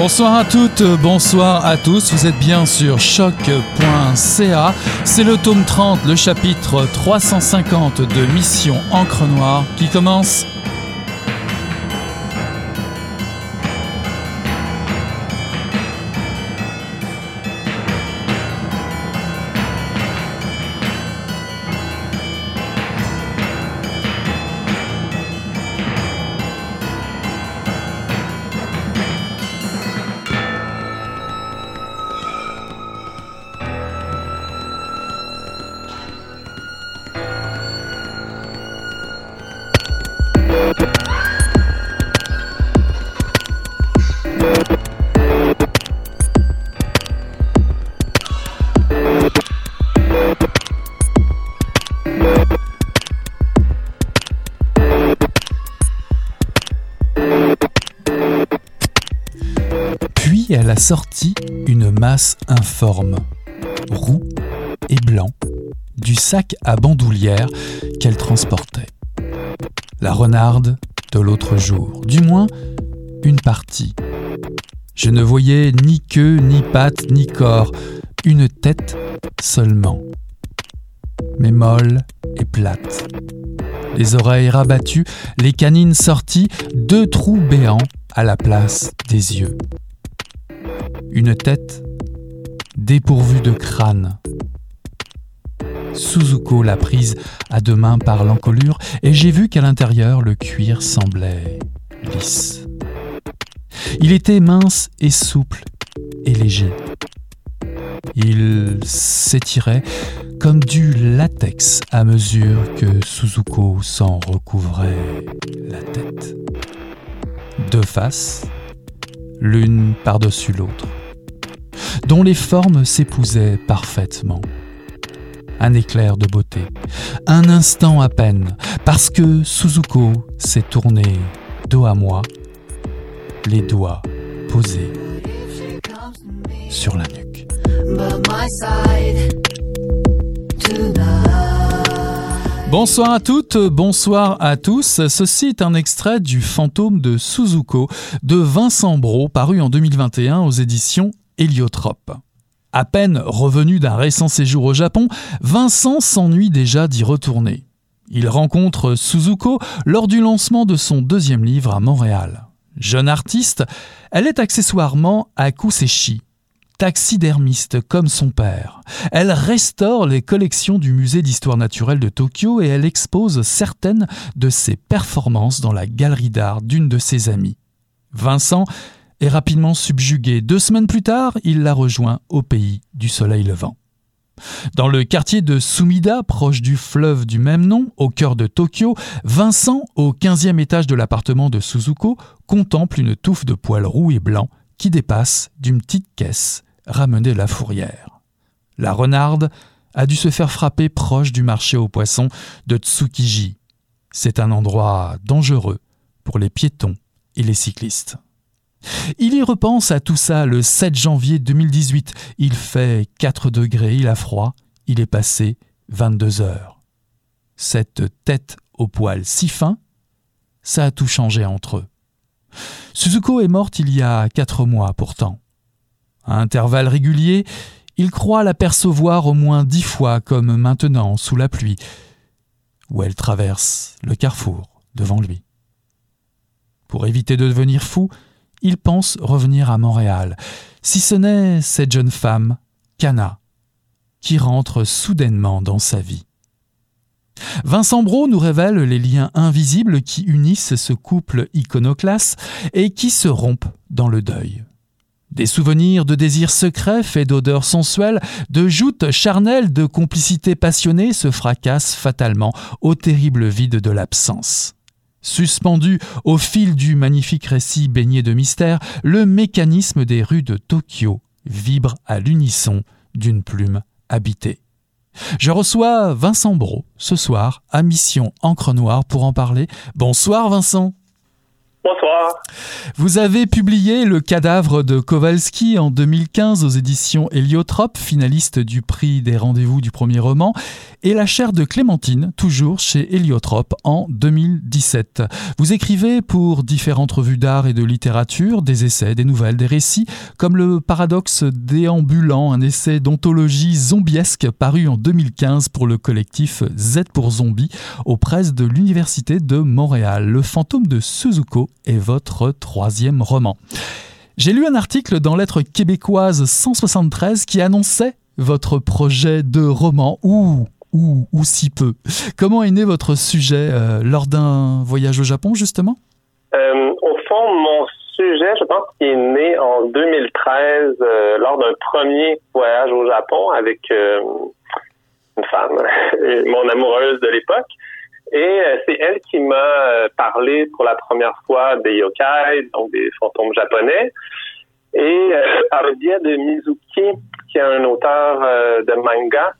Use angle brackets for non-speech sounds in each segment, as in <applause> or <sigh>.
Bonsoir à toutes, bonsoir à tous, vous êtes bien sur choc.ca. C'est le tome 30, le chapitre 350 de Mission Encre Noire qui commence sac à bandoulière qu'elle transportait. La renarde de l'autre jour, du moins une partie. Je ne voyais ni queue, ni patte, ni corps, une tête seulement, mais molle et plate. Les oreilles rabattues, les canines sorties, deux trous béants à la place des yeux. Une tête dépourvue de crâne. Suzuko l'a prise à deux mains par l'encolure et j'ai vu qu'à l'intérieur le cuir semblait lisse. Il était mince et souple et léger. Il s'étirait comme du latex à mesure que Suzuko s'en recouvrait la tête. Deux faces, l'une par-dessus l'autre, dont les formes s'épousaient parfaitement. Un éclair de beauté, un instant à peine, parce que Suzuko s'est tourné dos à moi, les doigts posés sur la nuque. Bonsoir à toutes, bonsoir à tous. Ceci est un extrait du Fantôme de Suzuko de Vincent Brault, paru en 2021 aux éditions Héliotrope. À peine revenu d'un récent séjour au Japon, Vincent s'ennuie déjà d'y retourner. Il rencontre Suzuko lors du lancement de son deuxième livre à Montréal. Jeune artiste, elle est accessoirement à Kuseshi, taxidermiste comme son père. Elle restaure les collections du musée d'histoire naturelle de Tokyo et elle expose certaines de ses performances dans la galerie d'art d'une de ses amies. Vincent est rapidement subjugué. Deux semaines plus tard, il la rejoint au pays du soleil levant. Dans le quartier de Sumida, proche du fleuve du même nom, au cœur de Tokyo, Vincent, au 15e étage de l'appartement de Suzuko, contemple une touffe de poils roux et blancs qui dépasse d'une petite caisse ramenée la fourrière. La renarde a dû se faire frapper proche du marché aux poissons de Tsukiji. C'est un endroit dangereux pour les piétons et les cyclistes. Il y repense à tout ça le 7 janvier 2018. Il fait 4 degrés, il a froid, il est passé 22 heures. Cette tête au poil si fin, ça a tout changé entre eux. Suzuko est morte il y a 4 mois pourtant. À intervalles réguliers, il croit l'apercevoir au moins dix fois comme maintenant sous la pluie, où elle traverse le carrefour devant lui. Pour éviter de devenir fou, il pense revenir à Montréal, si ce n'est cette jeune femme, Cana, qui rentre soudainement dans sa vie. Vincent Brault nous révèle les liens invisibles qui unissent ce couple iconoclaste et qui se rompent dans le deuil. Des souvenirs de désirs secrets faits d'odeurs sensuelles, de joutes charnelles, de complicité passionnée se fracassent fatalement au terrible vide de l'absence. Suspendu au fil du magnifique récit baigné de mystère, le mécanisme des rues de Tokyo vibre à l'unisson d'une plume habitée. Je reçois Vincent Brault ce soir à Mission Encre Noire pour en parler. Bonsoir Vincent. Bonsoir. Vous avez publié Le cadavre de Kowalski en 2015 aux éditions Héliotrope, finaliste du prix des rendez-vous du premier roman, et La chair de Clémentine, toujours chez Héliotrope en 2017. Vous écrivez pour différentes revues d'art et de littérature des essais, des nouvelles, des récits, comme Le paradoxe déambulant, un essai d'ontologie zombiesque paru en 2015 pour le collectif Z pour Zombies aux presses de l'Université de Montréal. Le fantôme de Suzuko est votre troisième roman. J'ai lu un article dans Lettres québécoises 173 qui annonçait votre projet de roman ou ou, ou si peu. Comment est né votre sujet euh, lors d'un voyage au Japon justement? Euh, Au fond, mon sujet, je pense qu'il est né en 2013 euh, lors d'un premier voyage au Japon avec une femme, <laughs> mon amoureuse de l'époque. Et c'est elle qui m'a parlé pour la première fois des yokai, donc des fantômes japonais. Et par le biais de Mizuki, qui est un auteur de manga,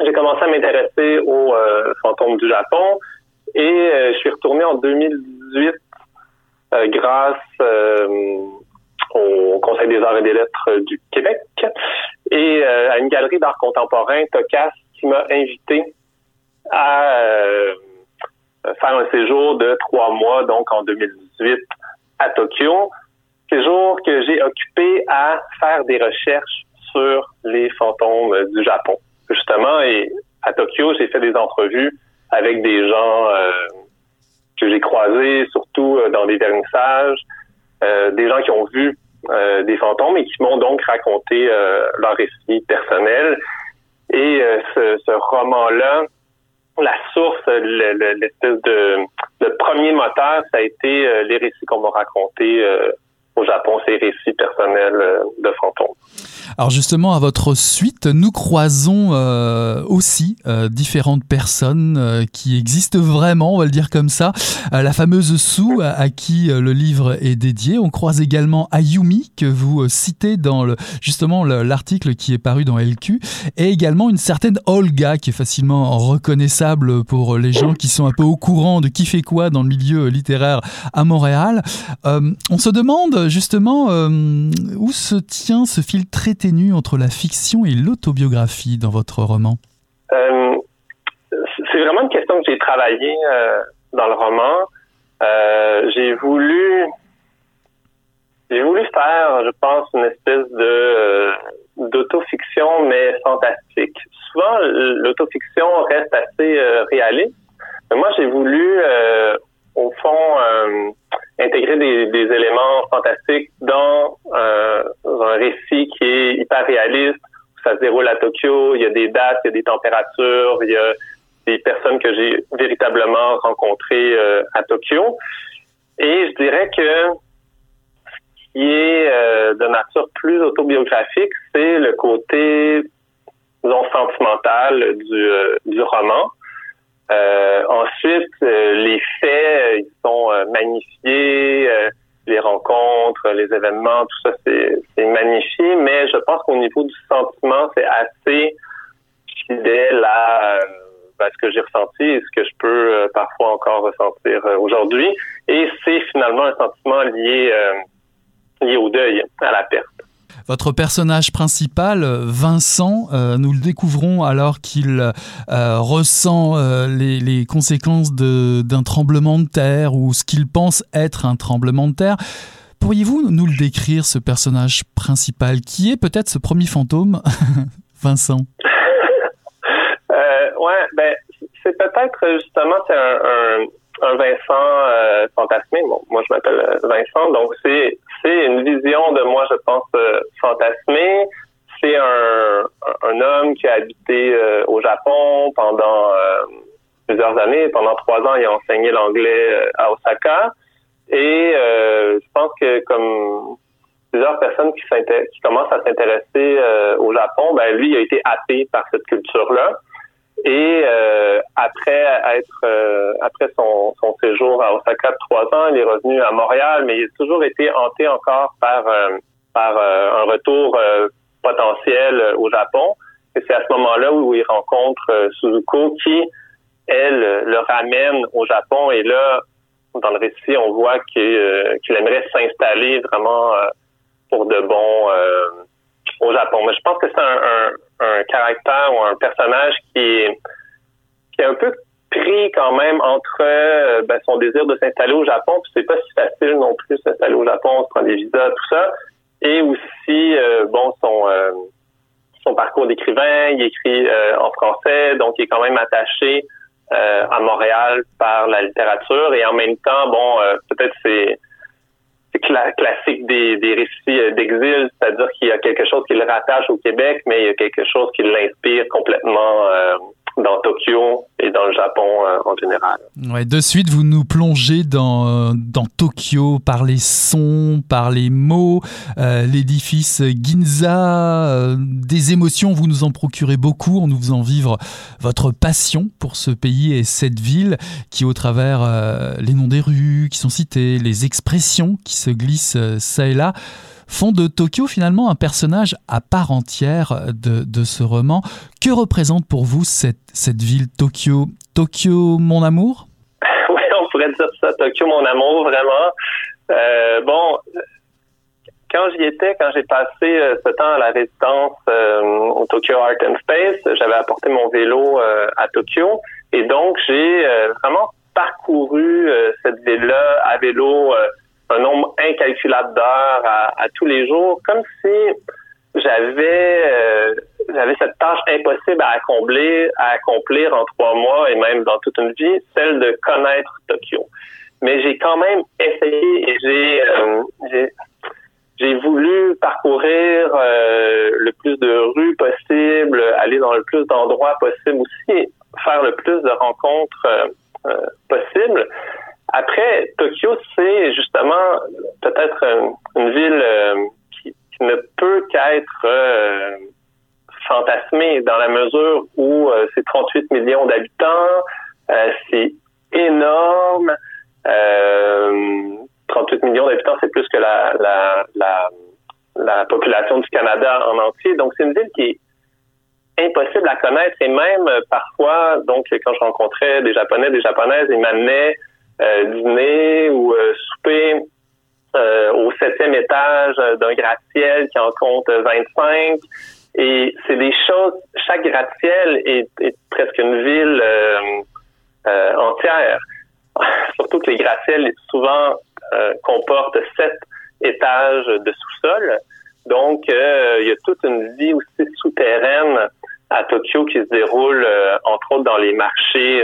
j'ai commencé à m'intéresser aux fantômes du Japon. Et je suis retourné en 2018 grâce au Conseil des arts et des lettres du Québec et à une galerie d'art contemporain, Tokas, qui m'a invité à euh, faire un séjour de trois mois, donc en 2018, à Tokyo. Séjour que j'ai occupé à faire des recherches sur les fantômes du Japon. Justement, et à Tokyo, j'ai fait des entrevues avec des gens euh, que j'ai croisés, surtout euh, dans des vernissages, des gens qui ont vu des fantômes et qui m'ont donc raconté leur récit personnel. Et ce, roman-là la source, l'espèce de le premier moteur, ça a été euh, les récits qu'on m'a racontés euh, au Japon, ces récits personnels euh, de fantômes. Alors justement, à votre suite, nous croisons euh, aussi euh, différentes personnes qui existent vraiment, on va le dire comme ça. la fameuse Sue, à, qui le livre est dédié. On croise également Ayumi, que vous citez dans justement l'article qui est paru dans LQ, et également une certaine Olga, qui est facilement reconnaissable pour les gens qui sont un peu au courant de qui fait quoi dans le milieu littéraire à Montréal. on se demande justement où se tient ce fil très ténue entre la fiction et l'autobiographie dans votre roman? Euh, c'est vraiment une question que j'ai travaillée euh, dans le roman. Euh, j'ai voulu j'ai voulu faire, je pense, une espèce de d'autofiction, mais fantastique. Souvent, l'autofiction reste assez réaliste. Mais moi, j'ai voulu, au fond, intégrer des, des, éléments fantastiques dans euh, un récit qui est hyper réaliste. Ça se déroule à Tokyo, il y a des dates, il y a des températures, il y a des personnes que j'ai véritablement rencontrées euh, à Tokyo. Et je dirais que ce qui est euh, de nature plus autobiographique, c'est le côté, disons, sentimental du, du roman. Euh, ensuite, euh, les faits, euh, ils sont magnifiés, les rencontres, les événements, tout ça, c'est magnifié, mais je pense qu'au niveau du sentiment, c'est assez fidèle à, ce que j'ai ressenti et ce que je peux parfois encore ressentir aujourd'hui. Et c'est finalement un sentiment lié, lié au deuil, à la perte. Votre personnage principal, Vincent, euh, nous le découvrons alors qu'il euh, ressent euh, les, conséquences d'un tremblement de terre ou ce qu'il pense être un tremblement de terre. Pourriez-vous nous le décrire, ce personnage principal? Qui est peut-être ce premier fantôme, <laughs> Vincent? Ouais, ben, c'est peut-être justement un, un Vincent euh, fantasmé. Bon, moi, je m'appelle euh, Vincent. Donc, c'est, une vision de moi, je pense, euh, fantasmée. C'est un, un homme qui a habité au Japon pendant plusieurs années. Pendant trois ans, il a enseigné l'anglais à Osaka. Et je pense que comme plusieurs personnes qui, qui commencent à s'intéresser au Japon, ben lui, il a été happé par cette culture-là. Et euh, après être euh, après son, son, séjour à Osaka de trois ans, il est revenu à Montréal, mais il a toujours été hanté encore par euh, par un retour potentiel au Japon. Et c'est à ce moment-là où il rencontre Suzuko qui, elle, le ramène au Japon. Et là, dans le récit, on voit qu'il aimerait s'installer vraiment pour de bon au Japon. Mais je pense que c'est un, un, caractère ou un personnage qui est, qui est un peu pris quand même entre ben, son désir de s'installer au Japon, puis c'est pas si facile non plus s'installer au Japon, on se prend des visas, tout ça, et aussi bon son son parcours d'écrivain, il écrit euh, en français, donc il est quand même attaché euh, à Montréal par la littérature. Et en même temps, bon, euh, peut-être c'est classique des, des récits d'exil, c'est-à-dire qu'il y a quelque chose qui le rattache au Québec, mais il y a quelque chose qui l'inspire complètement dans Tokyo et dans le Japon euh, en général. Ouais, de suite, vous nous plongez dans, euh, dans Tokyo par les sons, par les mots, euh, l'édifice Ginza, des émotions, vous nous en procurez beaucoup en nous faisant vivre votre passion pour ce pays et cette ville qui, au travers les noms des rues qui sont cités, les expressions qui se glissent ça et là, font de Tokyo finalement un personnage à part entière de, de ce roman. Que représente pour vous cette, cette ville Tokyo? Tokyo, mon amour? <laughs> Oui, on pourrait dire ça, Tokyo, mon amour, vraiment. Euh, bon, quand j'y étais, quand j'ai passé euh, ce temps à la résidence euh, au Tokyo Art and Space, j'avais apporté mon vélo à Tokyo et donc j'ai vraiment parcouru cette ville-là à vélo un nombre incalculable d'heures à, tous les jours, comme si j'avais euh, j'avais cette tâche impossible à accomplir, à accomplir en trois mois et même dans toute une vie, celle de connaître Tokyo. Mais j'ai quand même essayé et j'ai euh, j'ai voulu parcourir euh, le plus de rues possible, aller dans le plus d'endroits possible aussi, faire le plus de rencontres possibles. Après, Tokyo, c'est justement peut-être une, ville euh, qui, ne peut qu'être euh, fantasmée dans la mesure où euh, c'est 38 millions d'habitants, c'est énorme. 38 millions d'habitants, c'est plus que la, la, la, la population du Canada en entier. Donc, c'est une ville qui est impossible à connaître et même parfois, donc quand je rencontrais des Japonais, des Japonaises, ils m'amenaient euh, dîner ou euh, souper euh, au septième étage d'un gratte-ciel qui en compte 25. Et c'est des choses, chaque gratte-ciel est, presque une ville entière. <laughs> Surtout que les gratte-ciels souvent comportent sept étages de sous-sol. Donc, il y a toute une vie aussi souterraine à Tokyo qui se déroule, entre autres, dans les marchés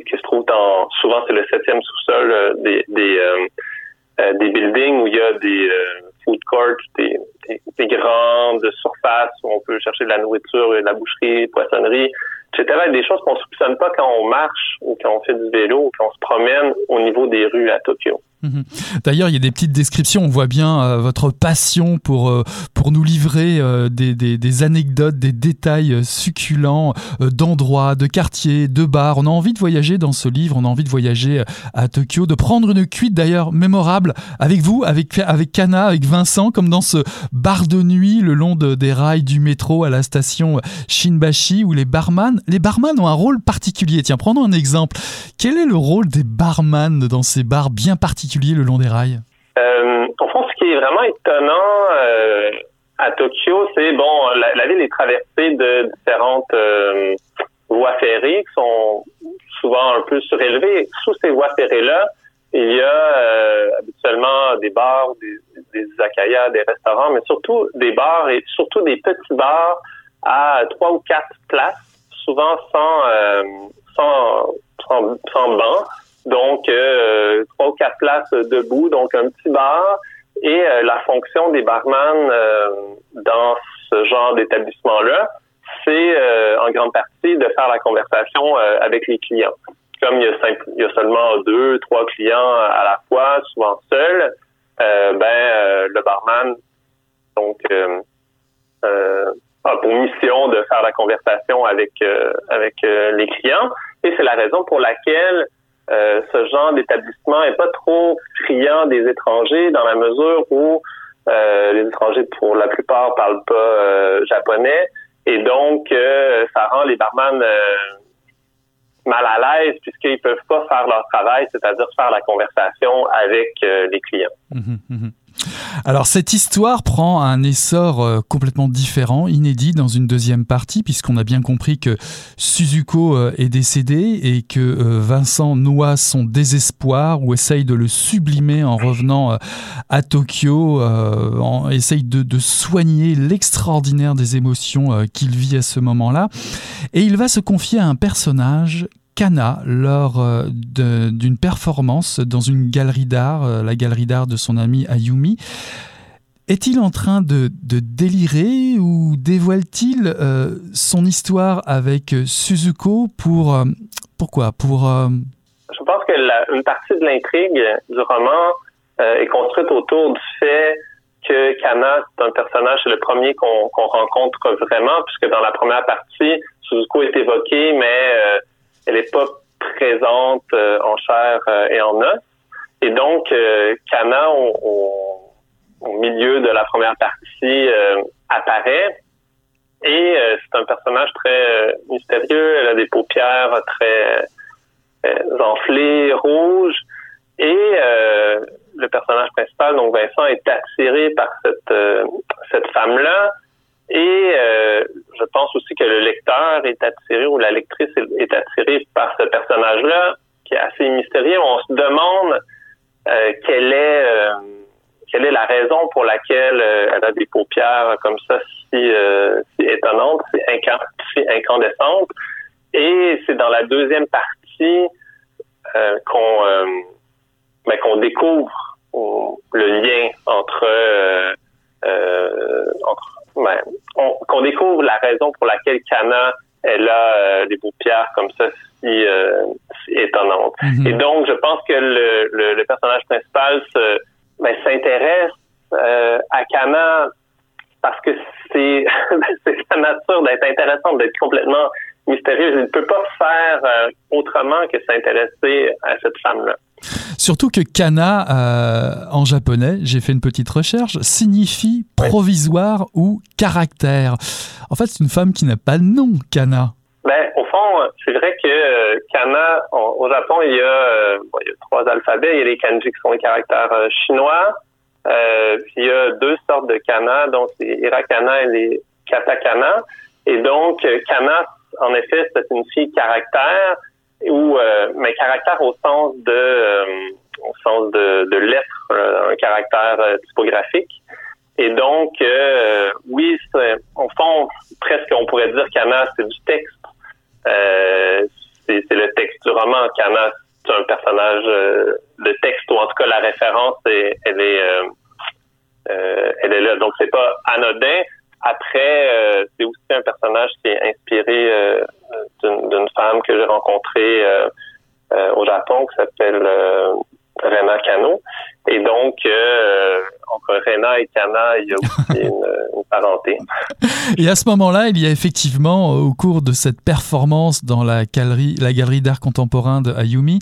qui, se trouve dans souvent c'est le septième sous-sol euh, des des, euh, euh, des buildings où il y a des food courts, des, des, grandes surfaces où on peut chercher de la nourriture, de la boucherie, poissonnerie, etc. Des choses qu'on soupçonne pas quand on marche ou quand on fait du vélo ou quand on se promène au niveau des rues à Tokyo. Mhm. D'ailleurs, il y a des petites descriptions. On voit bien euh, votre passion pour, euh, pour nous livrer euh, des, des, anecdotes, des détails succulents d'endroits, de quartiers, de bars. On a envie de voyager dans ce livre. On a envie de voyager à Tokyo, de prendre une cuite d'ailleurs mémorable avec vous, avec, avec Kana, avec Vincent, comme dans ce bar de nuit le long de, des rails du métro à la station Shinbashi où les barman, les barman ont un rôle particulier. Tiens, prenons un exemple. Quel est le rôle des barman dans ces bars bien particuliers? Le long des rails? Euh, au fond, ce qui est vraiment étonnant euh, à Tokyo, c'est bon, la, ville est traversée de différentes euh, voies ferrées qui sont souvent un peu surélevées. Sous ces voies ferrées-là, il y a habituellement des bars, des, des des restaurants, mais surtout des bars et surtout des petits bars à trois ou quatre places, souvent sans, sans, sans, sans banc. Donc, euh, trois ou quatre places debout, donc un petit bar. Et euh, la fonction des barman euh, dans ce genre d'établissement-là, c'est en grande partie de faire la conversation avec les clients. Comme il y, a il y a seulement deux, trois clients à la fois, souvent seuls, ben le barman donc a pour mission de faire la conversation avec avec les clients. Et c'est la raison pour laquelle euh, ce genre d'établissement est pas trop friand des étrangers dans la mesure où euh, les étrangers, pour la plupart, parlent pas euh, japonais et donc ça rend les barman mal à l'aise puisqu'ils peuvent pas faire leur travail, c'est-à-dire faire la conversation avec les clients. Mmh mmh alors cette histoire prend un essor euh, complètement différent, inédit dans une deuxième partie, puisqu'on a bien compris que Suzuko euh, est décédé et que euh, Vincent noie son désespoir ou essaye de le sublimer en revenant à Tokyo, en, essaye de, de soigner l'extraordinaire des émotions qu'il vit à ce moment-là. Et il va se confier à un personnage Kana lors euh, d'une performance dans une galerie d'art, euh, la galerie d'art de son ami Ayumi. Est-il en train de, délirer ou dévoile-t-il euh, son histoire avec Suzuko pour pourquoi? Pour Je pense que une partie de l'intrigue du roman est construite autour du fait que Kana c'est un personnage, c'est le premier qu'on rencontre vraiment, puisque dans la première partie, Suzuko est évoqué, mais elle n'est pas présente euh, en chair euh, et en os. Et donc, euh, Kana, au, milieu de la première partie, apparaît. Et c'est un personnage très mystérieux. Elle a des paupières très enflées, rouges. Et le personnage principal, donc Vincent, est attiré par cette, cette femme-là et euh, je pense aussi que le lecteur est attiré ou la lectrice est attirée par ce personnage-là qui est assez mystérieux. On se demande euh, quelle est euh, quelle est la raison pour laquelle elle a des paupières comme ça si, si étonnantes, si, si incandescentes. Et c'est dans la deuxième partie qu'on ben, qu'on découvre le lien entre entre ben, qu'on découvre la raison pour laquelle Kana elle a euh, des paupières comme ça si, euh, étonnantes. Mhm. Et donc, je pense que le, le, personnage principal se, ben, s'intéresse euh, à Kana parce que c'est <laughs> c'est sa nature d'être intéressante, d'être complètement mystérieuse. Il ne peut pas faire euh, autrement que s'intéresser à cette femme-là. Surtout que kana euh, en japonais, j'ai fait une petite recherche, signifie provisoire ou caractère. En fait, c'est une femme qui n'a pas de nom, kana. Ben, au fond, c'est vrai que euh, kana, au Japon, il y, a, euh, il y, a, trois alphabets. Il y a les kanji qui sont les caractères chinois. puis il y a deux sortes de kana, donc les hirakana et les katakana. Et donc, kana, en effet, ça signifie caractère ou euh, mais caractère au sens de euh, au sens de, de lettres, euh, un caractère typographique. Et donc, oui, au fond, presque on pourrait dire qu'Anna, c'est du texte. c'est le texte du roman. Kana, c'est un personnage de texte, ou en tout cas la référence, elle est elle est là. Donc, c'est pas anodin. Après, c'est aussi un personnage qui est inspiré d'une femme que j'ai rencontrée euh, euh, au Japon qui s'appelle euh, Rena Kano. Et donc, entre Rena et Kana, il y a aussi <laughs> une, parenté. Et à ce moment-là, il y a effectivement, au cours de cette performance dans la galerie, la galerie d'art contemporain de Ayumi,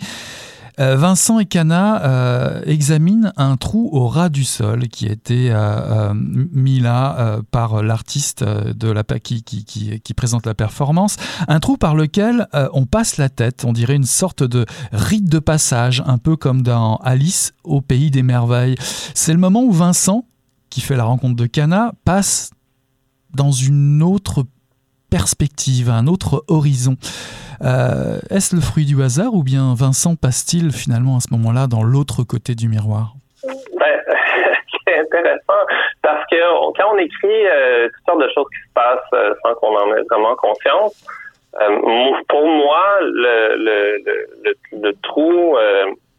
euh, Vincent et Cana euh, examinent un trou au ras du sol qui a été euh, mis là par l'artiste de la qui, présente la performance. Un trou par lequel on passe la tête, on dirait une sorte de rite de passage, un peu comme dans Alice au pays des merveilles. C'est le moment où Vincent, qui fait la rencontre de Cana, passe dans une autre perspective, un autre horizon. Euh, est-ce le fruit du hasard ou bien Vincent passe-t-il finalement à ce moment-là dans l'autre côté du miroir? Ben, <laughs> C'est intéressant parce que quand on écrit euh, toutes sortes de choses qui se passent euh, sans qu'on en ait vraiment conscience, pour moi, le, trou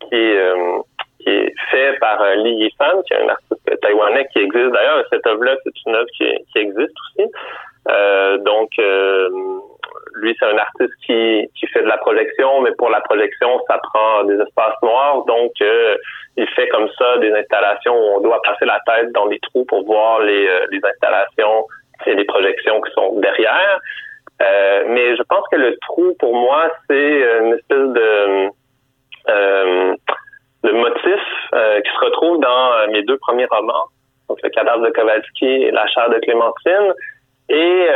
qui est fait par Li Yifan, qui est un artiste taïwanais qui existe. D'ailleurs, cette œuvre-là, c'est une œuvre qui existe aussi. Euh, donc, lui, c'est un artiste qui, qui fait de la projection, mais pour la projection, ça prend des espaces noirs. Donc, euh, il fait comme ça des installations où on doit passer la tête dans les trous pour voir les, euh, les installations et les projections qui sont derrière. Euh, mais je pense que le trou, pour moi, c'est une espèce de, de motif qui se retrouve dans mes deux premiers romans, donc Le cadavre de Kowalski et La chair de Clémentine. Et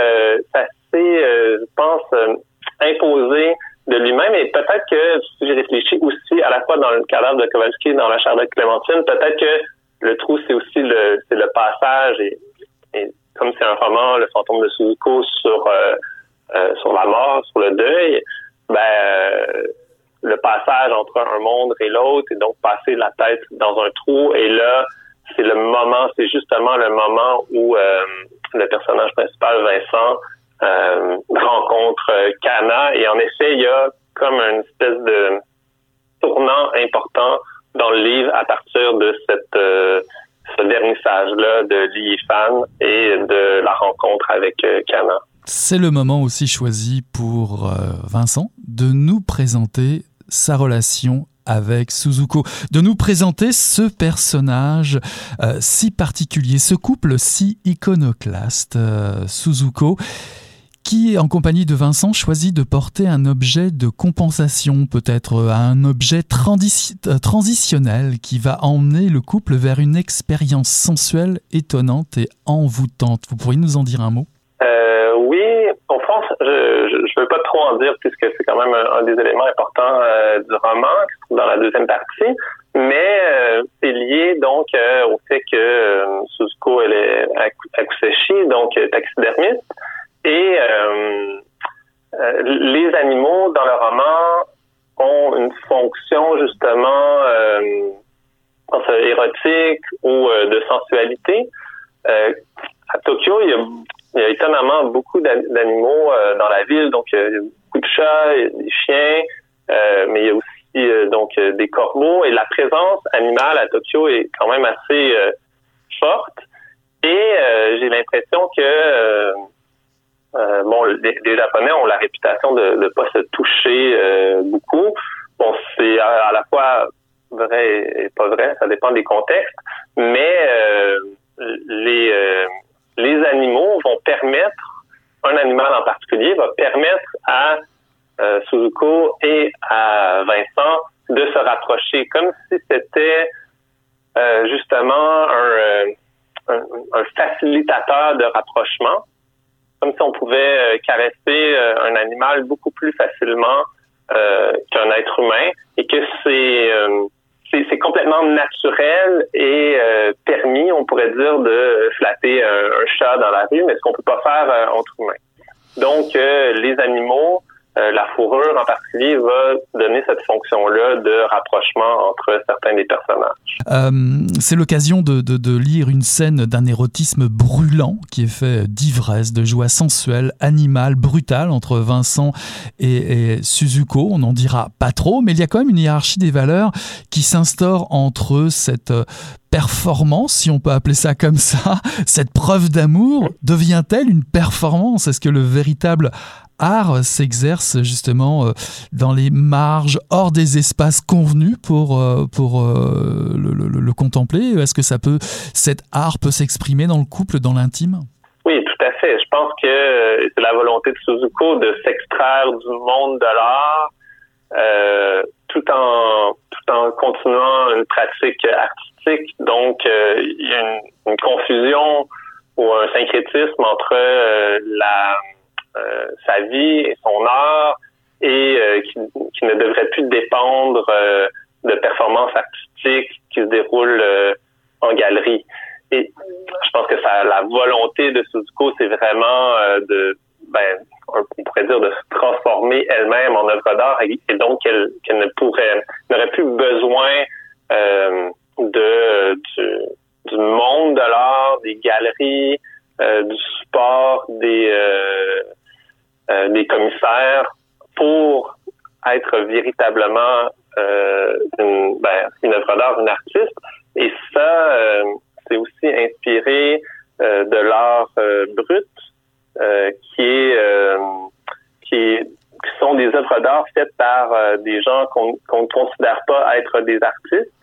ça euh, je pense, euh, imposé de lui-même. Et peut-être que, si j'ai réfléchi aussi à la fois dans le cadavre de Kowalski et dans la de Clémentine, peut-être que le trou, c'est aussi le, c'est le passage et, comme c'est un roman, le fantôme de Suzuko sur, euh, euh, sur la mort, sur le deuil, ben, euh, le passage entre un monde et l'autre et donc passer la tête dans un trou et là, c'est le moment, c'est justement le moment où le personnage principal, Vincent, euh, rencontre Cana. Et en effet, il y a comme une espèce de tournant important dans le livre à partir de cette euh, ce vernissage-là de Li Fan et de la rencontre avec euh, Cana. C'est le moment aussi choisi pour Vincent de nous présenter sa relation avec Suzuko, de nous présenter ce personnage si particulier, ce couple si iconoclaste, Suzuko qui, en compagnie de Vincent, choisit de porter un objet de compensation, peut-être euh, un objet euh, transitionnel qui va emmener le couple vers une expérience sensuelle, étonnante et envoûtante. Vous pourriez nous en dire un mot euh, Oui, en France, je ne veux pas trop dire puisque c'est quand même un, des éléments importants du roman qui se trouve dans la deuxième partie, mais c'est lié donc au fait que Suzuko elle est akuseshi, donc taxidermiste. Et euh, euh, les animaux dans le roman ont une fonction justement euh, érotique ou de sensualité. à Tokyo, il y, a, il y a étonnamment beaucoup d'animaux dans la ville, donc il y a beaucoup de chats, des chiens, mais il y a aussi donc des corbeaux et la présence animale à Tokyo est quand même assez forte. Et j'ai l'impression que euh, bon, les, Japonais ont la réputation de ne pas se toucher euh, beaucoup. Bon, c'est à, la fois vrai et pas vrai, ça dépend des contextes, mais euh, les, les animaux vont permettre, un animal en particulier va permettre à Suzuko et à Vincent de se rapprocher, comme si c'était justement un, un facilitateur de rapprochement comme si on pouvait euh, caresser euh, un animal beaucoup plus facilement euh, qu'un être humain et que c'est c'est complètement naturel et permis, on pourrait dire, de flatter un, chat dans la rue, mais ce qu'on peut pas faire entre humains. Donc, les animaux euh, la fourrure en particulier va donner cette fonction-là de rapprochement entre certains des personnages. Euh, c'est l'occasion de, de, lire une scène d'un érotisme brûlant qui est fait d'ivresse, de joie sensuelle, animale, brutale entre Vincent et, et Suzuko. On n'en dira pas trop, mais il y a quand même une hiérarchie des valeurs qui s'instaure entre cette performance, si on peut appeler ça comme ça, <laughs> cette preuve d'amour, devient-elle une performance? Est-ce que le véritable art s'exerce justement euh, dans les marges, hors des espaces convenus pour, euh, pour euh, le, contempler Est-ce que ça peut, cet art peut s'exprimer dans le couple, dans l'intime? Oui, tout à fait. Je pense que c'est la volonté de Suzuko de s'extraire du monde de l'art tout en tout en continuant une pratique artistique. Donc, il y a une, confusion ou un syncrétisme entre la sa vie et son art et euh, qui, qui, ne devrait plus dépendre euh, de performances artistiques qui se déroulent en galerie. Et je pense que ça, la volonté de Suzuko, c'est vraiment de, ben, on pourrait dire de se transformer elle-même en œuvre d'art et, donc qu'elle qu'elle ne pourrait, n'aurait plus besoin euh, de du, du, monde de l'art, des galeries, euh, du support, des euh, euh, des commissaires pour être véritablement euh, une, ben, une œuvre d'art, une artiste. Et ça, euh, c'est aussi inspiré de l'art brut, qui est qui, qui sont des œuvres d'art faites par des gens qu'on ne considère pas être des artistes.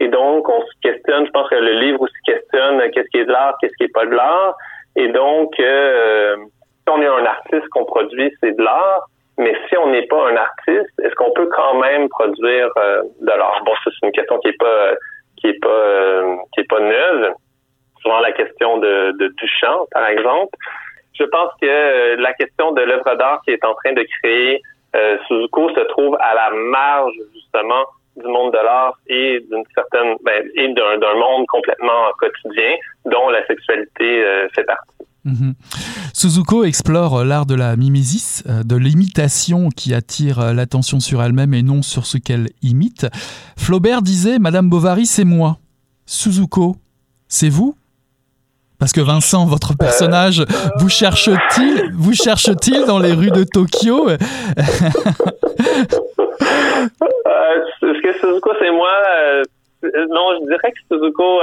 Et donc, on se questionne, je pense que le livre aussi questionne qu'est-ce qui est de l'art, qu'est-ce qui est pas de l'art. Et donc, euh, si on est un artiste qu'on produit, c'est de l'art. Mais si on n'est pas un artiste, est-ce qu'on peut quand même produire euh, de l'art? Bon, c'est une question qui est pas qui est pas euh, qui est pas neuve. Souvent la question de, de Duchamp, par exemple. Je pense que euh, la question de l'œuvre d'art qui est en train de créer Suzuko se trouve à la marge justement du monde de l'art et d'une certaine ben, et d'un monde complètement quotidien dont la sexualité fait partie. Mhm. Suzuko explore l'art de la mimésis, euh, de l'imitation qui attire euh, l'attention sur elle-même et non sur ce qu'elle imite. Flaubert disait Madame Bovary, c'est moi. Suzuko, c'est vous? Parce que Vincent, votre personnage, vous cherche-t-il Vous cherche-t-il dans les rues de Tokyo? <laughs> Euh, Est-ce que Suzuko, c'est moi? Non, je dirais que Suzuko,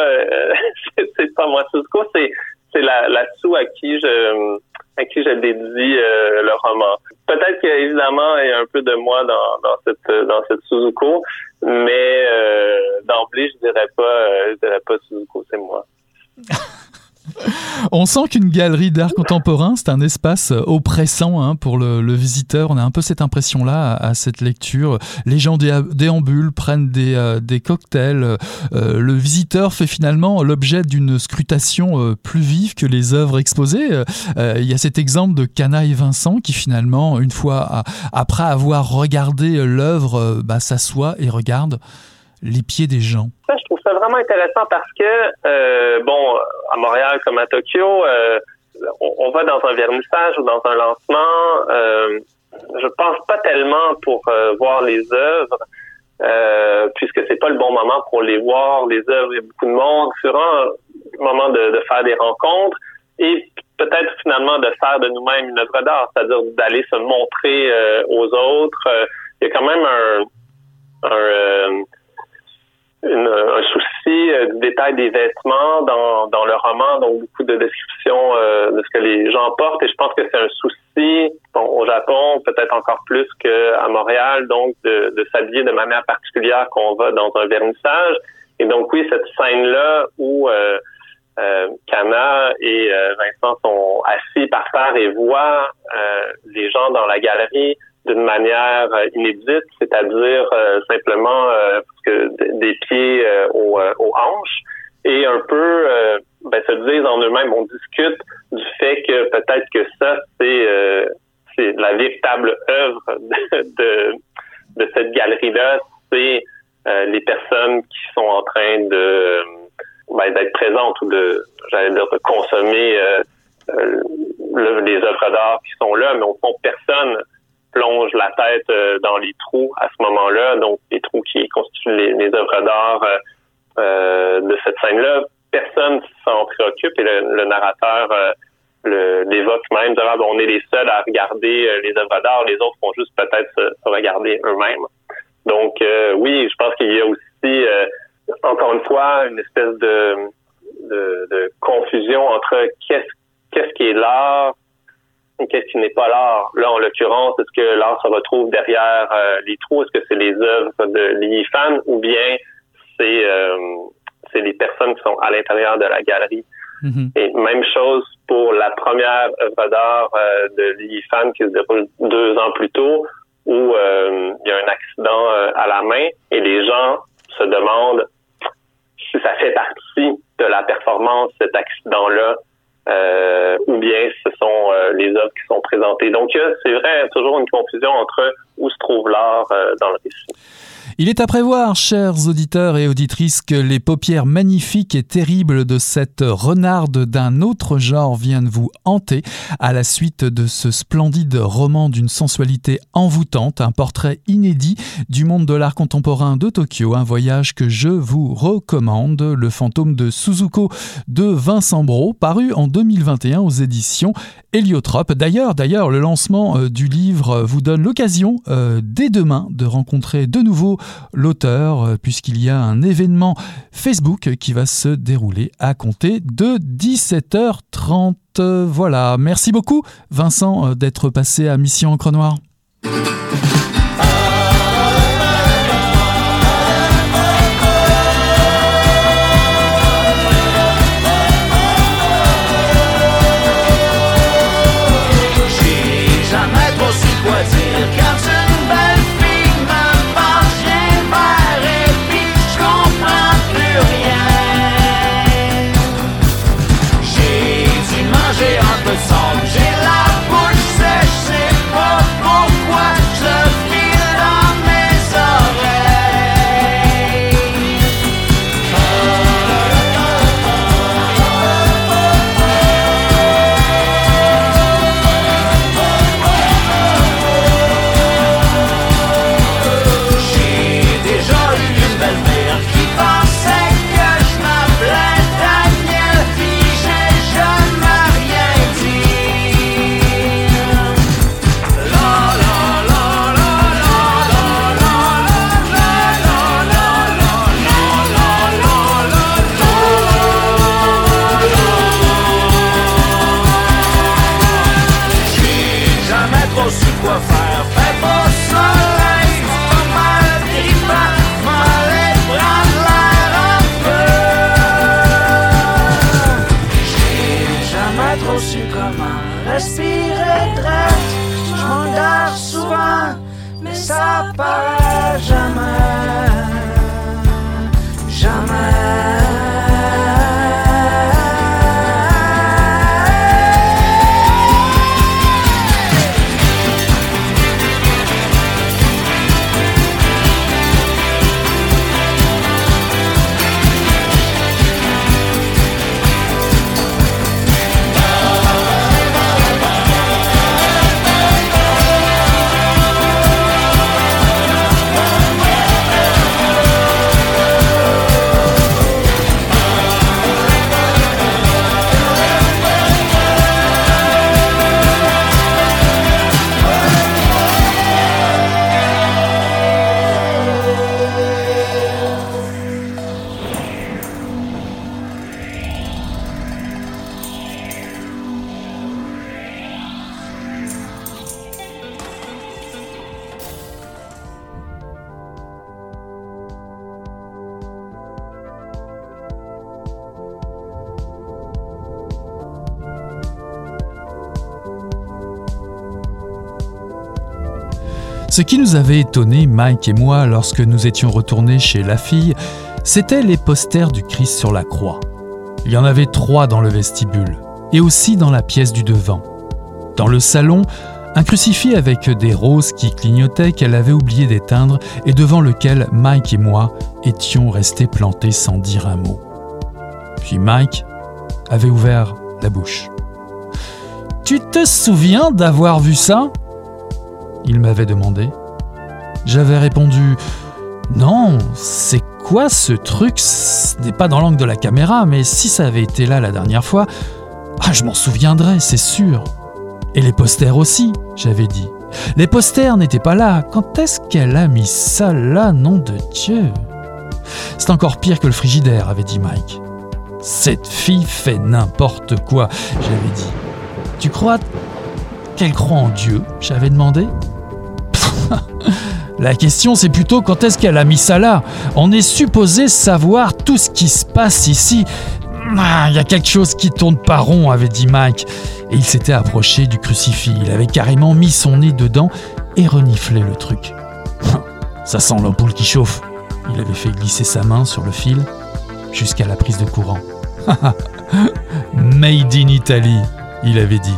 <laughs> c'est pas moi. Suzuko, c'est c'est la, sous à qui je à qui je dédie euh, le roman. Peut-être qu'évidemment il y a un peu de moi dans, dans cette dans cette Suzuko, mais euh, d'emblée je dirais pas euh, je dirais pas Suzuko, c'est moi. <laughs> <laughs> On sent qu'une galerie d'art contemporain, c'est un espace euh, oppressant hein, pour le, visiteur. On a un peu cette impression-là à, cette lecture. Les gens déambulent, prennent des, euh, cocktails. Euh, le visiteur fait finalement l'objet d'une scrutation plus vive que les œuvres exposées. Il y a cet exemple de Cana et Vincent qui finalement, une fois après avoir regardé l'œuvre, bah, s'assoit et regarde les pieds des gens? C'est vraiment intéressant parce que, euh, bon, à Montréal comme à Tokyo, euh, on, va dans un vernissage ou dans un lancement. Euh, je pense pas tellement pour voir les œuvres, puisque c'est pas le bon moment pour les voir. Les œuvres, il y a beaucoup de monde. C'est vraiment un moment de, faire des rencontres et peut-être finalement de faire de nous-mêmes une œuvre d'art, c'est-à-dire d'aller se montrer aux autres. il y a quand même un une, un souci euh, du détail des vêtements dans, dans le roman, donc beaucoup de descriptions euh, de ce que les gens portent. Et je pense que c'est un souci bon, au Japon, peut-être encore plus qu'à Montréal, donc de, de s'habiller de manière particulière qu'on va dans un vernissage. Et donc oui, cette scène-là où euh, euh, Kana et Vincent sont assis par terre et voient les gens dans la galerie d'une manière euh, inédite, c'est-à-dire euh, simplement euh, que des pieds aux, aux, hanches et un peu ben, se disent en eux-mêmes, on discute du fait que peut-être que ça, c'est c'est la véritable œuvre <laughs> de, de, cette galerie-là, c'est les personnes qui sont en train de ben, d'être présentes ou de, j'allais dire, de consommer les œuvres d'art qui sont là, mais au fond, personne plonge la tête euh, dans les trous à ce moment-là, donc les trous qui constituent les, œuvres d'art euh, euh, de cette scène-là. Personne s'en préoccupe et le, narrateur l'évoque même, disant, on est les seuls à regarder les œuvres d'art, les autres vont juste peut-être se, regarder eux-mêmes. Donc oui, je pense qu'il y a aussi, encore une fois, une espèce de, de, de confusion entre qu'est-ce qu'est-ce qui est l'art, qu'est-ce qui n'est pas l'art. Là, en l'occurrence, est-ce que l'art se retrouve derrière euh, les trous? Est-ce que c'est les œuvres de Li Fan ou bien c'est euh, c'est les personnes qui sont à l'intérieur de la galerie? Mm-hmm. Et même chose pour la première œuvre d'art euh, de Li Fan qui se déroule deux ans plus tôt, où il y a un accident à la main et les gens se demandent si ça fait partie de la performance, cet accident-là, euh, ou bien ce sont euh, les œuvres qui sont présentées. Donc, c'est vrai, toujours une confusion entre où se trouve l'art euh, dans le récit. Il est à prévoir, chers auditeurs et auditrices, que les paupières magnifiques et terribles de cette renarde d'un autre genre viennent vous hanter à la suite de ce splendide roman d'une sensualité envoûtante, un portrait inédit du monde de l'art contemporain de Tokyo, un voyage que je vous recommande, Le fantôme de Suzuko de Vincent Bro, paru en 2021 aux éditions Héliotrope. D'ailleurs, d'ailleurs, le lancement euh, du livre vous donne l'occasion euh, dès demain de rencontrer de nouveau l'auteur, euh, puisqu'il y a un événement Facebook qui va se dérouler à compter de 17h30. Voilà, merci beaucoup Vincent d'être passé à Mission Encre Noire. Ce qui nous avait étonné, Mike et moi, lorsque nous étions retournés chez la fille, c'était les posters du Christ sur la croix. Il y en avait trois dans le vestibule, et aussi dans la pièce du devant. Dans le salon, un crucifix avec des roses qui clignotaient qu'elle avait oublié d'éteindre et devant lequel Mike et moi étions restés plantés sans dire un mot. Puis Mike avait ouvert la bouche. Tu te souviens d'avoir vu ça? Il m'avait demandé. J'avais répondu Non, c'est quoi ce truc? Ce n'est pas dans l'angle de la caméra, mais si ça avait été là la dernière fois, ah, je m'en souviendrais, c'est sûr. Et les posters aussi, j'avais dit. Les posters n'étaient pas là. Quand est-ce qu'elle a mis ça là, nom de Dieu? C'est encore pire que le frigidaire, avait dit Mike. Cette fille fait n'importe quoi, j'avais dit. Tu crois qu'elle croit en Dieu? J'avais demandé. La question c'est plutôt quand est-ce qu'elle a mis ça là? On est supposé savoir tout ce qui se passe ici. Ah, il y a quelque chose qui tourne pas rond, avait dit Mike. Et il s'était approché du crucifix. Il avait carrément mis son nez dedans et reniflé le truc. <laughs> Ça sent l'ampoule qui chauffe. Il avait fait glisser sa main sur le fil jusqu'à la prise de courant. <laughs> Made in Italy, il avait dit.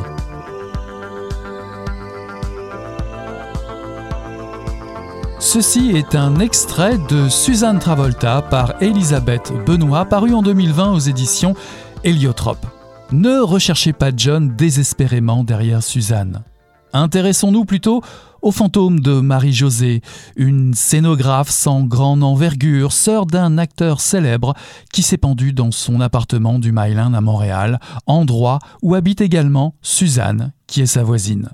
Ceci est un extrait de Suzanne Travolta par Elisabeth Benoît, paru en 2020 aux éditions Héliotrope. Ne recherchez pas John désespérément derrière Suzanne. Intéressons-nous plutôt au fantôme de Marie-Josée, une scénographe sans grande envergure, sœur d'un acteur célèbre qui s'est pendu dans son appartement du Myland à Montréal, endroit où habite également Suzanne, qui est sa voisine.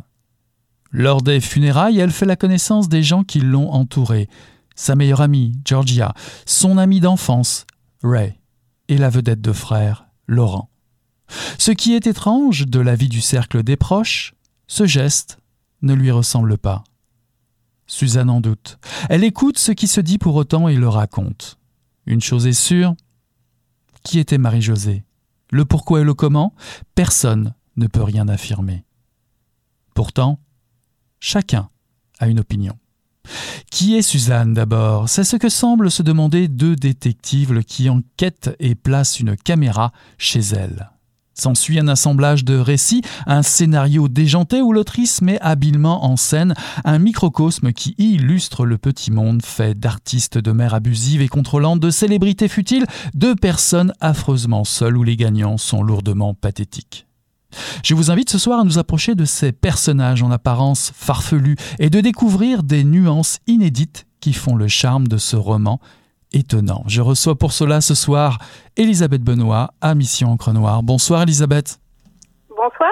Lors des funérailles, elle fait la connaissance des gens qui l'ont entourée. Sa meilleure amie, Georgia, son ami d'enfance, Ray, et la vedette de frère, Laurent. Ce qui est étrange de la vie du cercle des proches, ce geste ne lui ressemble pas. Suzanne en doute. Elle écoute ce qui se dit pour autant et le raconte. Une chose est sûre, qui était Marie-Josée? Le pourquoi et le comment Personne ne peut rien affirmer. Pourtant, Chacun a une opinion. Qui est Suzanne d'abord? C'est ce que semblent se demander deux détectives qui enquêtent et placent une caméra chez elle. S'ensuit un assemblage de récits, un scénario déjanté où l'autrice met habilement en scène un microcosme qui illustre le petit monde fait d'artistes de mère abusives et contrôlantes, de célébrités futiles, de personnes affreusement seules où les gagnants sont lourdement pathétiques. Je vous invite ce soir à nous approcher de ces personnages en apparence farfelus et de découvrir des nuances inédites qui font le charme de ce roman étonnant. Je reçois pour cela ce soir Elisabeth Benoît à Mission Encre Noire. Bonsoir Elisabeth. Bonsoir.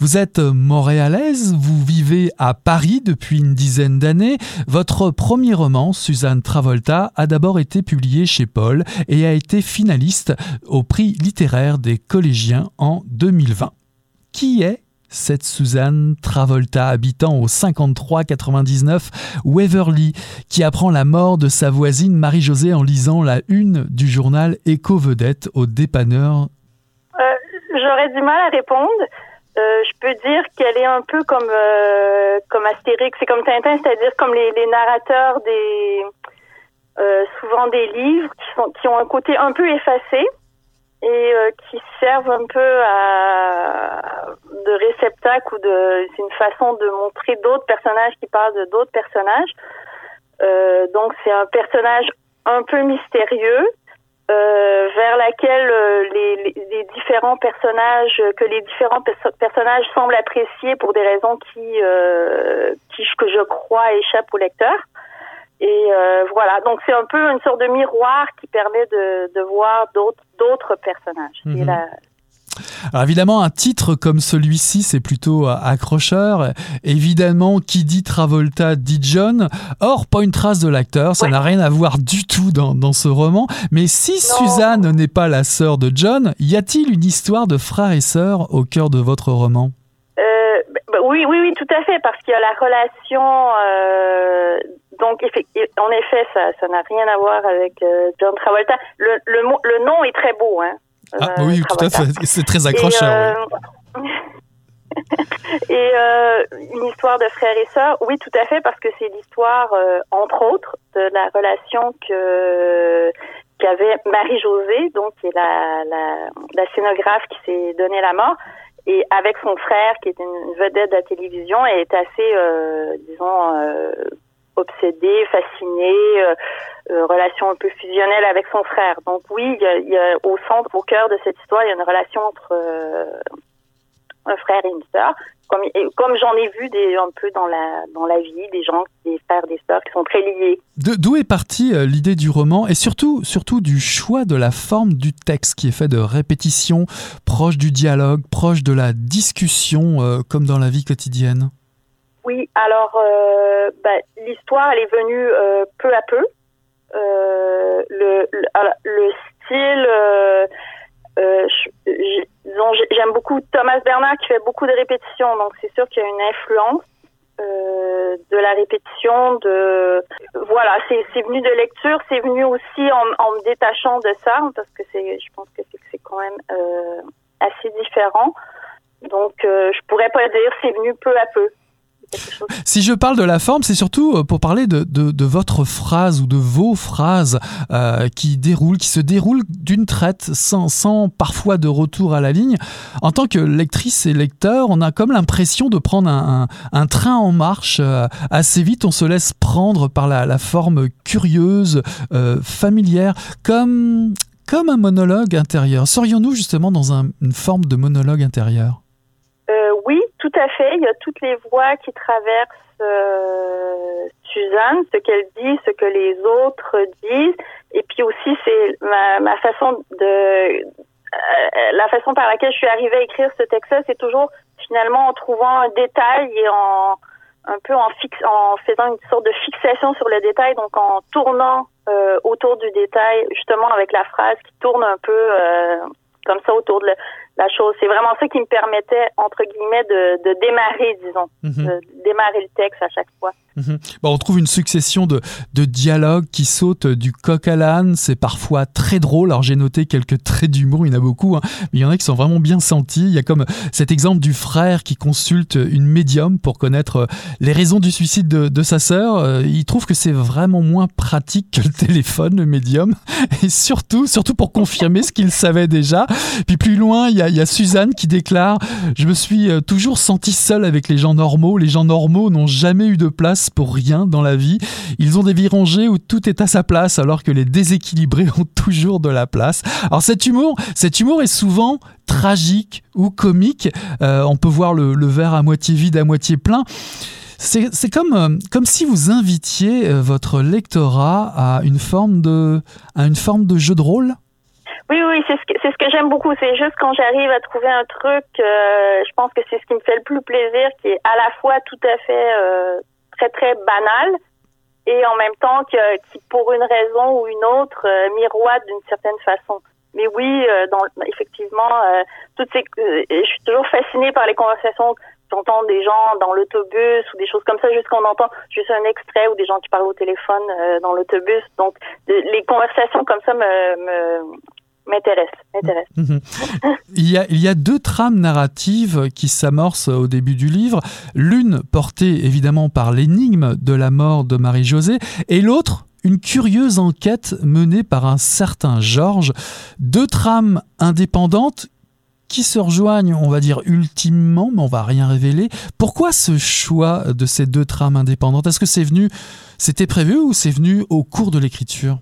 Vous êtes montréalaise, vous vivez à Paris depuis une dizaine d'années. Votre premier roman, Suzanne Travolta, a d'abord été publié chez Paul et a été finaliste au prix littéraire des collégiens en 2020. Qui est cette Suzanne Travolta habitant au 5399 Waverly qui apprend la mort de sa voisine Marie-Josée en lisant la une du journal Éco-Vedette au dépanneur? Euh, j'aurais du mal à répondre. Euh, je peux dire qu'elle est un peu comme euh, comme Astérix, c'est comme Tintin, c'est-à-dire comme les, les narrateurs des euh, souvent des livres qui sont qui ont un côté un peu effacé et euh, qui servent un peu à de réceptacle ou de c'est une façon de montrer d'autres personnages qui parlent de d'autres personnages. Euh, donc c'est un personnage un peu mystérieux euh, vers laquelle euh, les, les, différents personnages que les différents personnages semblent apprécier pour des raisons qui euh, qui que je crois échappent au lecteur. Et euh, voilà, donc c'est un peu une sorte de miroir qui permet de, de voir d'autres d'autres personnages. Alors évidemment, un titre comme celui-ci, c'est plutôt euh, accrocheur. Évidemment, qui dit Travolta dit John. Or, pas une trace de l'acteur, ça n'a rien à voir du tout dans, dans ce roman. Mais si Suzanne n'est pas la sœur de John, y a-t-il une histoire de frère et sœur au cœur de votre roman? Euh, bah, Oui, oui, oui, tout à fait, parce qu'il y a la relation. Euh, donc, en effet, ça n'a rien à voir avec euh, John Travolta. Le, le, le nom est très beau, hein. Ah, oui, tout à fait. C'est très accrocheur. <laughs> Et, euh, une histoire de frères et sœurs, oui, tout à fait, parce que c'est l'histoire, euh, entre autres, de la relation que qu'avait Marie-Josée, donc qui est la, la, la scénographe qui s'est donné la mort, et avec son frère, qui est une vedette de la télévision, et est assez, euh, disons, euh, obsédé, fasciné, euh, euh, relation un peu fusionnelle avec son frère. Donc oui, au centre, au cœur de cette histoire, il y a une relation entre euh, un frère et une sœur. Comme, j'en ai vu un peu dans la, dans la vie, des gens, des frères, des sœurs qui sont très liés. D'où est partie l'idée du roman et surtout, surtout du choix de la forme du texte qui est fait de répétitions, proche du dialogue, proche de la discussion, comme dans la vie quotidienne? Oui, alors euh, bah, l'histoire, elle est venue euh, peu à peu. Euh, le, le, le, style, euh, euh, j'aime beaucoup Thomas Bernard qui fait beaucoup de répétitions, donc c'est sûr qu'il y a une influence euh, de la répétition, de voilà, c'est venu de lecture, c'est venu aussi en, en, me détachant de ça parce que c'est, je pense que c'est quand même euh, assez différent. Donc je pourrais pas dire c'est venu peu à peu. Si je parle de la forme, c'est surtout euh, pour parler de, votre phrase ou de vos phrases euh, qui qui se déroulent d'une traite sans, parfois de retour à la ligne. En tant que lectrice et lecteur, on a comme l'impression de prendre un, train en marche euh, assez vite. On se laisse prendre par la, la forme curieuse, familière, comme, comme un monologue intérieur. Serions-nous justement dans un, une forme de monologue intérieur? Tout à fait. Il y a toutes les voix qui traversent euh, Suzanne, ce qu'elle dit, ce que les autres disent. Et puis aussi, c'est ma, ma, façon de... Euh, la façon par laquelle je suis arrivée à écrire ce texte-là, c'est toujours finalement en trouvant un détail et en un peu en, fixe, en faisant une sorte de fixation sur le détail, donc en tournant euh, autour du détail, justement avec la phrase qui tourne un peu comme ça autour de, le, la chose. C'est vraiment ça qui me permettait, entre guillemets, de, de démarrer, disons, mm -hmm. de démarrer le texte à chaque fois. Bon, on trouve une succession de, dialogues qui sautent du coq à l'âne. C'est parfois très drôle. Alors, j'ai noté quelques traits d'humour. Il y en a beaucoup, hein, mais il y en a qui sont vraiment bien sentis. Il y a comme cet exemple du frère qui consulte une médium pour connaître les raisons du suicide de, sa sœur. Il trouve que c'est vraiment moins pratique que le téléphone, le médium. <laughs> Et surtout, surtout pour confirmer ce qu'il savait déjà. Puis plus loin, il y a Suzanne qui déclare Je me suis euh, toujours senti seule avec les gens normaux. Les gens normaux n'ont jamais eu de place pour rien dans la vie. Ils ont des vies rangées où tout est à sa place, alors que les déséquilibrés ont toujours de la place. Alors cet humour, cet humour est souvent tragique ou comique. Euh, on peut voir le, verre à moitié vide, à moitié plein. C'est comme, euh, comme si vous invitiez euh, votre lectorat à une forme de, à une forme de jeu de rôle oui, oui, c'est ce que, ce que j'aime beaucoup. C'est juste quand j'arrive à trouver un truc, je pense que c'est ce qui me fait le plus plaisir, qui est à la fois tout à fait très, très banal et en même temps qui, pour une raison ou une autre, euh, miroite d'une certaine façon. Mais oui, euh, effectivement, euh, toutes ces, je suis toujours fascinée par les conversations j'entends des gens dans l'autobus ou des choses comme ça, juste qu'on entend juste un extrait ou des gens qui parlent au téléphone dans l'autobus. Donc, les conversations comme ça me m'intéresse, m'intéresse. Mhm. il, y a, il y a deux trames narratives qui s'amorcent au début du livre. L'une portée évidemment par l'énigme de la mort de Marie-Josée et l'autre une curieuse enquête menée par un certain Georges. Deux trames indépendantes qui se rejoignent, on va dire ultimement, mais on va rien révéler. Pourquoi ce choix de ces deux trames indépendantes? Est-ce que c'est venu, c'était prévu ou c'est venu au cours de l'écriture?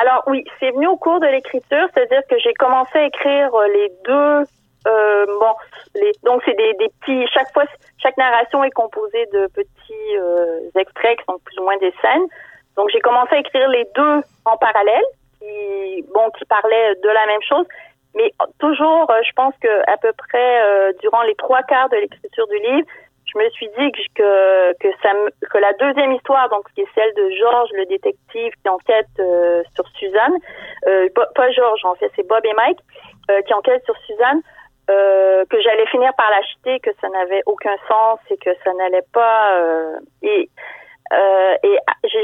Alors oui, c'est venu au cours de l'écriture, c'est-à-dire que j'ai commencé à écrire euh, les deux. Euh, bon, les, donc c'est des, petits. Chaque fois, chaque narration est composée de petits euh, extraits qui sont plus ou moins des scènes. Donc j'ai commencé à écrire les deux en parallèle, qui bon, qui parlaient de la même chose, mais toujours, euh, je pense que à peu près euh, durant les trois quarts de l'écriture du livre, je me suis dit que que ça que la deuxième histoire donc qui est celle de Georges le détective qui enquête euh, sur Suzanne euh, pas Georges en fait c'est Bob et Mike euh, qui enquêtent sur Suzanne que j'allais finir par l'acheter que ça n'avait aucun sens et que ça n'allait pas et et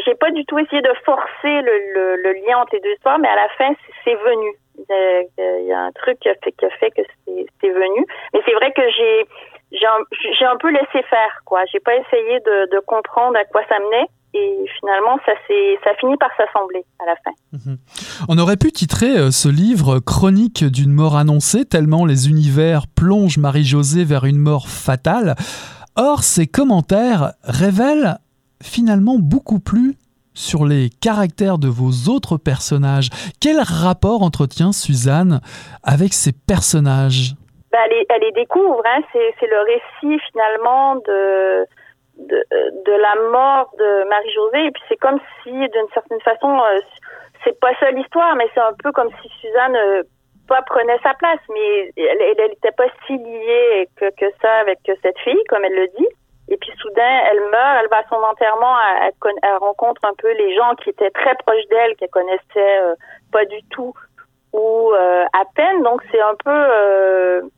j'ai pas du tout essayé de forcer le, lien entre les deux histoires mais à la fin c'est venu. Il y a un truc qui a fait que c'est venu. Mais c'est vrai que j'ai j'ai un, peu laissé faire, quoi. J'ai pas essayé de, comprendre à quoi ça menait. Et finalement, ça, ça finit par s'assembler à la fin. Mhm. On aurait pu titrer euh, ce livre Chronique d'une mort annoncée, tellement les univers plongent Marie-Josée vers une mort fatale. Or, ces commentaires révèlent finalement beaucoup plus sur les caractères de vos autres personnages. Quel rapport entretient Suzanne avec ces personnages? Ben, elle, les, elle, les, découvre. Hein. C'est le récit finalement de, de, de la mort de Marie-Josée. Et puis c'est comme si, d'une certaine façon, euh, c'est pas ça l'histoire, mais c'est un peu comme si Suzanne euh, pas prenait sa place, mais elle n'était pas si liée que, que ça avec cette fille, comme elle le dit. Et puis soudain, elle meurt, elle va à son enterrement, elle, elle, rencontre un peu les gens qui étaient très proches d'elle, qu'elle connaissait euh, pas du tout ou à peine. Donc c'est un peu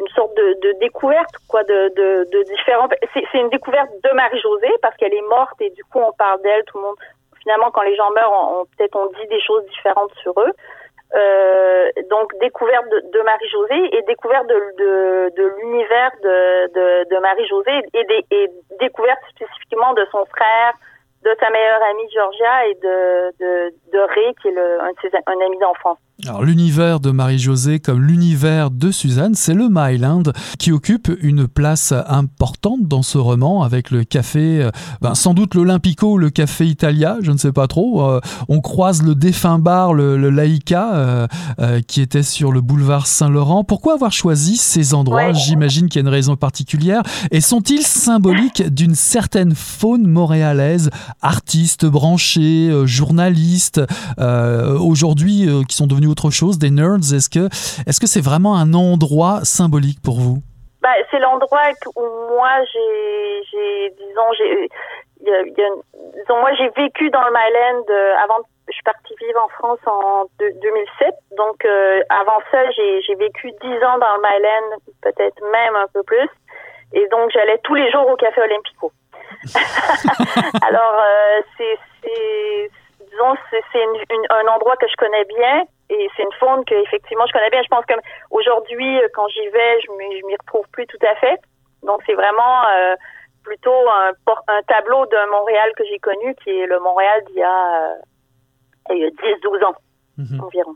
une sorte de, de, découverte quoi de, de, de différents c'est une découverte de Marie-Josée parce qu'elle est morte et du coup on parle d'elle tout le monde finalement quand les gens meurent peut-être on dit des choses différentes sur eux. Euh, donc découverte de, Marie-Josée et découverte de, de, de l'univers de, de, Marie-Josée et, et découverte spécifiquement de son frère de sa meilleure amie Georgia et de, de, Ray qui est le, un ami d'enfance alors l'univers de Marie-Josée comme l'univers de Suzanne, c'est le Myland qui occupe une place importante dans ce roman avec le café, euh, ben, sans doute l'Olympico, le café Italia, je ne sais pas trop. Euh, on croise le défunt bar, le, Laïka, euh, qui était sur le boulevard Saint-Laurent. Pourquoi avoir choisi ces endroits? J'imagine qu'il y a une raison particulière. Et sont-ils symboliques d'une certaine faune montréalaise, artistes branchés, journalistes, aujourd'hui qui sont devenus autre chose, des nerds Est-ce que est-ce que c'est vraiment un endroit symbolique pour vous? Bah, c'est l'endroit où moi j'ai disons disons moi j'ai vécu dans le Myland euh, avant je suis partie vivre en France en 2007 donc euh, avant ça j'ai vécu dix ans dans le Myland peut-être même un peu plus. Et donc j'allais tous les jours au café Olympico. <laughs> Alors euh, c'est disons c'est un endroit que je connais bien et c'est une faune que effectivement je connais bien. Je pense que aujourd'hui, euh, quand j'y vais, je m'y retrouve plus tout à fait. Donc c'est vraiment euh, plutôt un, un, tableau de Montréal que j'ai connu, qui est le Montréal d'il y a, euh, 10-12 ans mhm. environ.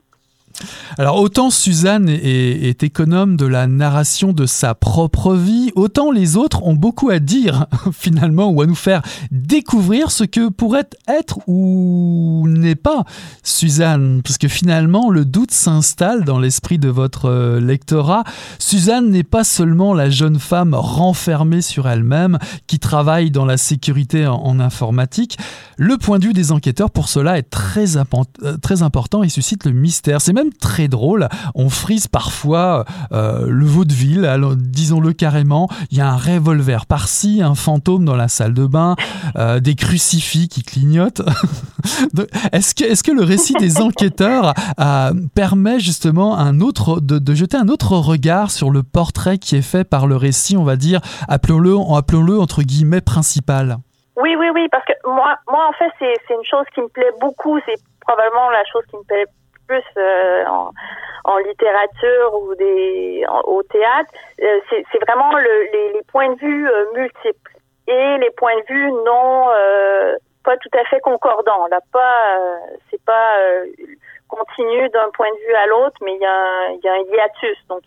Alors autant Suzanne est, économe de la narration de sa propre vie, autant les autres ont beaucoup à dire <laughs> finalement ou à nous faire découvrir ce que pourrait être ou n'est pas Suzanne, parce que finalement le doute s'installe dans l'esprit de votre euh, lectorat. Suzanne n'est pas seulement la jeune femme renfermée sur elle-même qui travaille dans la sécurité en, informatique. Le point de vue des enquêteurs pour cela est très, euh, très important et suscite le mystère. C'est même très drôle. On frise parfois euh, le vaudeville, disons-le carrément. Il y a un revolver par-ci, un fantôme dans la salle de bain, euh, des crucifix qui clignotent. <laughs> est-ce que, est que le récit des <laughs> enquêteurs euh, permet justement un autre, de, jeter un autre regard sur le portrait qui est fait par le récit, on va dire, appelons-le appelons entre guillemets principal? Oui, oui, oui, parce que moi, moi en fait, c'est une chose qui me plaît beaucoup. C'est probablement la chose qui me plaît plus en, en, littérature ou des au théâtre, c'est vraiment le, les, points de vue multiples et les points de vue non pas tout à fait concordants. Là, pas c'est pas continu d'un point de vue à l'autre, mais il y, a, un hiatus. Donc,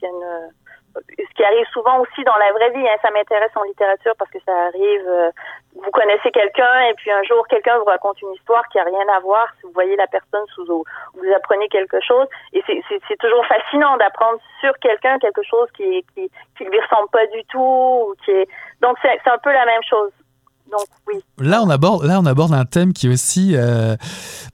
ce qui arrive souvent aussi dans la vraie vie. Hein, ça m'intéresse en littérature parce que ça arrive. Euh, vous connaissez quelqu'un et puis un jour quelqu'un vous raconte une histoire qui a rien à voir. Si vous voyez la personne sous eau, vous apprenez quelque chose et c'est toujours fascinant d'apprendre sur quelqu'un quelque chose qui qui qui lui ressemble pas du tout ou qui est donc c'est un peu la même chose. Donc oui. Là, on aborde, là, on aborde un thème qui est aussi euh,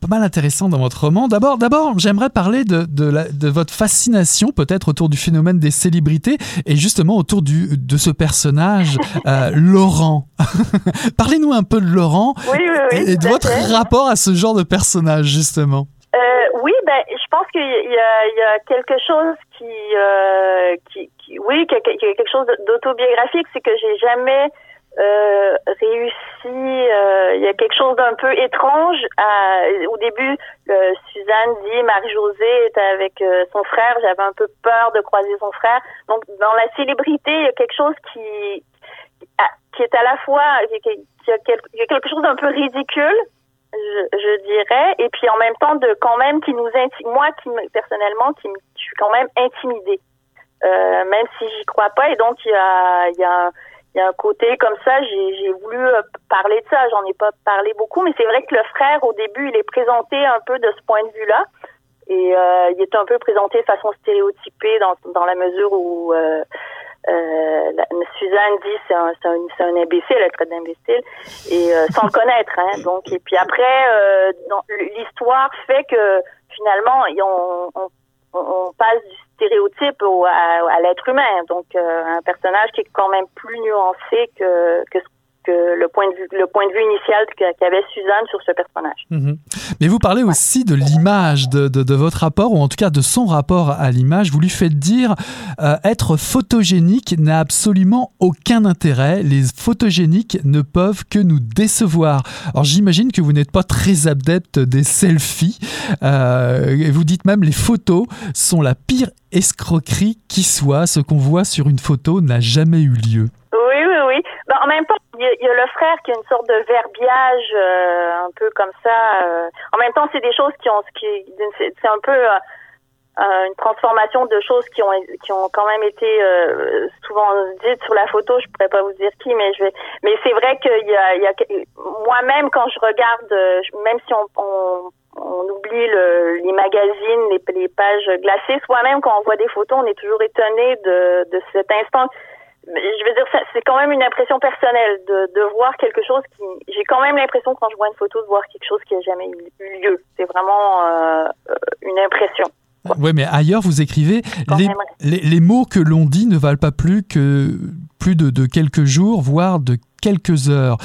pas mal intéressant dans votre roman. D'abord, d'abord, j'aimerais parler de, de, la, de, votre fascination, peut-être autour du phénomène des célébrités et justement autour du, de ce personnage, <laughs> euh, Laurent. <laughs> Parlez-nous un peu de Laurent oui, oui, oui, et de votre rapport à ce genre de personnage, justement. Euh, oui, ben, je pense qu'il y, y, y a, quelque chose qui, euh, qui, qui oui, quelque chose d'autobiographique, c'est que j'ai jamais euh, réussi. Euh, il y a quelque chose d'un peu étrange. Au début, euh, Suzanne dit Marie-Josée était avec son frère. J'avais un peu peur de croiser son frère. Donc, dans la célébrité, il y a quelque chose qui qui est à la fois qui a, quelque chose d'un peu ridicule. Je, dirais, et puis en même temps de quand même qui nous moi qui personnellement qui je suis quand même intimidée, même si j'y crois pas, et donc il y a, il y a il y a un côté comme ça, j'ai voulu euh, parler de ça. J'en ai pas parlé beaucoup, mais c'est vrai que le frère, au début, il est présenté un peu de ce point de vue-là. Et euh, il est un peu présenté de façon stéréotypée dans, dans la mesure où euh, euh, Suzanne dit c'est un, c'est un, un imbécile, elle traite d'imbécile, et sans le <laughs> connaître. Hein, donc, et puis après, l'histoire fait que finalement, on, on, on passe du stéréotype au, à, l'être humain. Donc, euh, un personnage qui est quand même plus nuancé que, que, que le point de vue le point de vue initial qu'avait Suzanne sur ce personnage. Mhm. Mais vous parlez aussi de l'image de, de, de, votre rapport ou en tout cas de son rapport à l'image. Vous lui faites dire euh, être photogénique n'a absolument aucun intérêt. Les photogéniques ne peuvent que nous décevoir. Alors j'imagine que vous n'êtes pas très adepte des selfies. Euh, et vous dites même les photos sont la pire escroquerie qui soit. Ce qu'on voit sur une photo n'a jamais eu lieu. Oui, oui, oui. Ben, en même temps, il y, a le frère qui a une sorte de verbiage euh, un peu comme ça. Euh. En même temps, c'est des choses qui ont, qui, c'est un peu euh, euh, une transformation de choses qui ont, qui ont quand même été souvent dites sur la photo. Je pourrais pas vous dire qui, mais je vais. Mais c'est vrai qu'il y a, a moi-même quand je regarde, même si on, on on oublie le, les magazines, les, les pages glacées. Soi-même, quand on voit des photos, on est toujours étonné de, de cet instant je veux dire, c'est quand même une impression personnelle de, de voir quelque chose qui. J'ai quand même l'impression quand je vois une photo de voir quelque chose qui a jamais eu lieu. C'est vraiment euh, une impression. Oui, mais ailleurs, vous écrivez les, les, les, mots que l'on dit ne valent pas plus que plus de, de quelques jours, voire de quelques heures.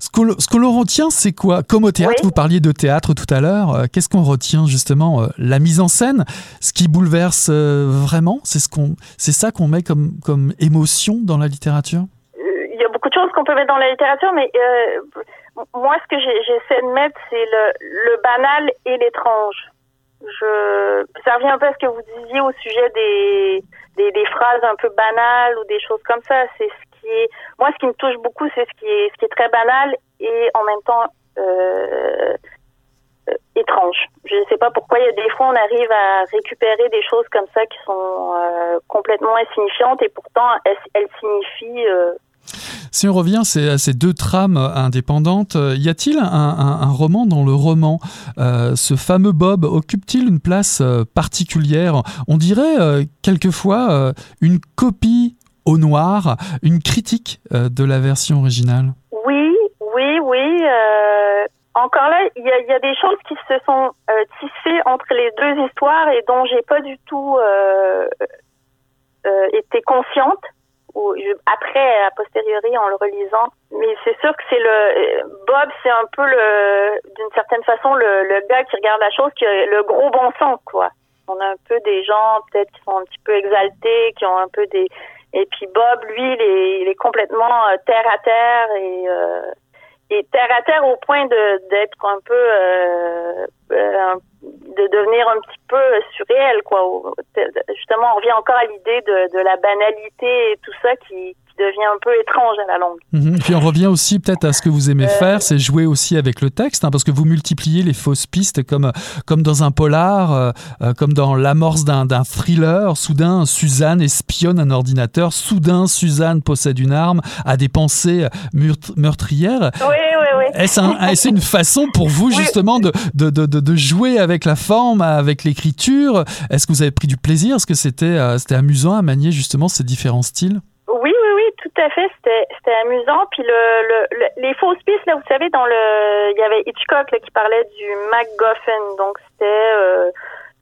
Ce que, l'on retient, c'est quoi? Comme au théâtre, vous parliez de théâtre tout à l'heure, euh, qu'est-ce qu'on retient justement euh, La mise en scène, ce qui bouleverse euh, vraiment, c'est ce qu'on, c'est ça qu'on met comme, comme émotion dans la littérature? Il y a beaucoup de choses qu'on peut mettre dans la littérature, mais moi, ce que j'essaie de mettre, c'est le, le banal et l'étrange. Je, ça revient un peu à ce que vous disiez au sujet des, des, des phrases un peu banales ou des choses comme ça. C'est ce moi, ce qui me touche beaucoup, c'est ce qui est, qui très banal et en même temps euh, euh, étrange. Je ne sais pas pourquoi. Il y a des fois, on arrive à récupérer des choses comme ça qui sont euh, complètement insignifiantes et pourtant elles, signifient. Si on revient à ces deux trames indépendantes, y a-t-il un, roman dans le roman Ce fameux Bob occupe-t-il une place particulière? On dirait quelquefois une copie au noir, une critique euh, de la version originale? Oui, oui, oui. Euh, encore là, il y, a, des choses qui se sont euh, tissées entre les deux histoires et dont j'ai pas du tout été consciente. Après, a posteriori, en le relisant. Mais c'est sûr que c'est le Bob, c'est un peu le, d'une certaine façon, le, le, gars qui regarde la chose, qui a le gros bon sens, quoi. On a un peu des gens peut-être qui sont un petit peu exaltés, qui ont un peu des et puis Bob, lui, il est, il est complètement euh, terre à terre et, euh, et terre à terre au point de d'être un peu euh, euh de devenir un petit peu surréel, quoi. Justement, on revient encore à l'idée de, de la banalité et tout ça qui, devient un peu étrange à la longue. Mhm. Puis on revient aussi peut-être à ce que vous aimez euh, faire, c'est jouer aussi avec le texte, hein, parce que vous multipliez les fausses pistes comme, comme dans un polar, euh, euh, comme dans l'amorce d'un thriller. Soudain, Suzanne espionne un ordinateur. Soudain, Suzanne possède une arme, a des pensées meurtrières. Oui, oui, oui. Est-ce une façon pour vous justement de, de, de, de, jouer avec la forme, avec l'écriture? Est-ce que vous avez pris du plaisir? Est-ce que c'était c'était amusant à manier justement ces différents styles? Tout à fait. C'était amusant. Puis le, le, les fausses pistes, là, vous savez, dans le, il y avait Hitchcock là, qui parlait du MacGuffin. Donc c'était, euh,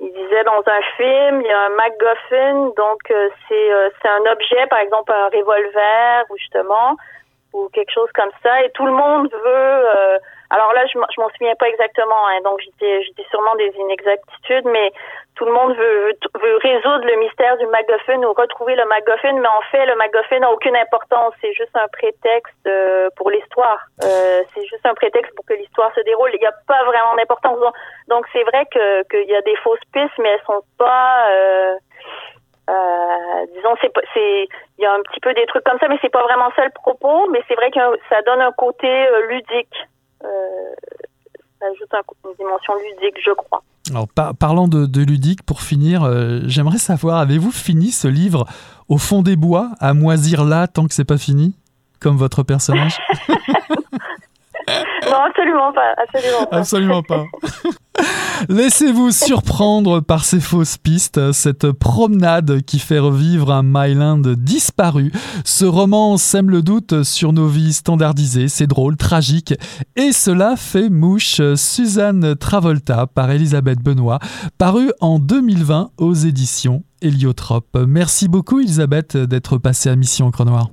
il disait dans un film, il y a un MacGuffin. Donc euh, c'est euh, c'est un objet, par exemple un revolver ou justement ou quelque chose comme ça. Et tout le monde veut alors là, je, je m'en souviens pas exactement, hein, donc j'étais sûrement des inexactitudes, mais tout le monde veut, résoudre le mystère du MacGuffin ou retrouver le MacGuffin, mais en fait, le MacGuffin n'a aucune importance. C'est juste un prétexte euh, pour l'histoire. Euh, c'est juste un prétexte pour que l'histoire se déroule. Il n'y a pas vraiment d'importance. Donc, c'est vrai que qu'il y a des fausses pistes, mais elles sont pas. Euh, euh, disons, c'est c'est, il y a un petit peu des trucs comme ça, mais c'est pas vraiment ça le propos. Mais c'est vrai que ça donne un côté euh, ludique ça ajoute une dimension ludique, je crois. Alors, parlant de, ludique, pour finir, euh, j'aimerais savoir, avez-vous fini ce livre au fond des bois, à moisir là tant que c'est pas fini, comme votre personnage? <laughs> Non, absolument pas. Absolument pas. Laissez-vous surprendre par ces fausses pistes, cette promenade qui fait revivre un Myland disparu. Ce roman sème le doute sur nos vies standardisées, c'est drôle, tragique, et cela fait mouche. Suzanne Travolta par Elisabeth Benoît, paru en 2020 aux éditions Héliotrope. Merci beaucoup Elisabeth d'être passée à Mission Cronoir.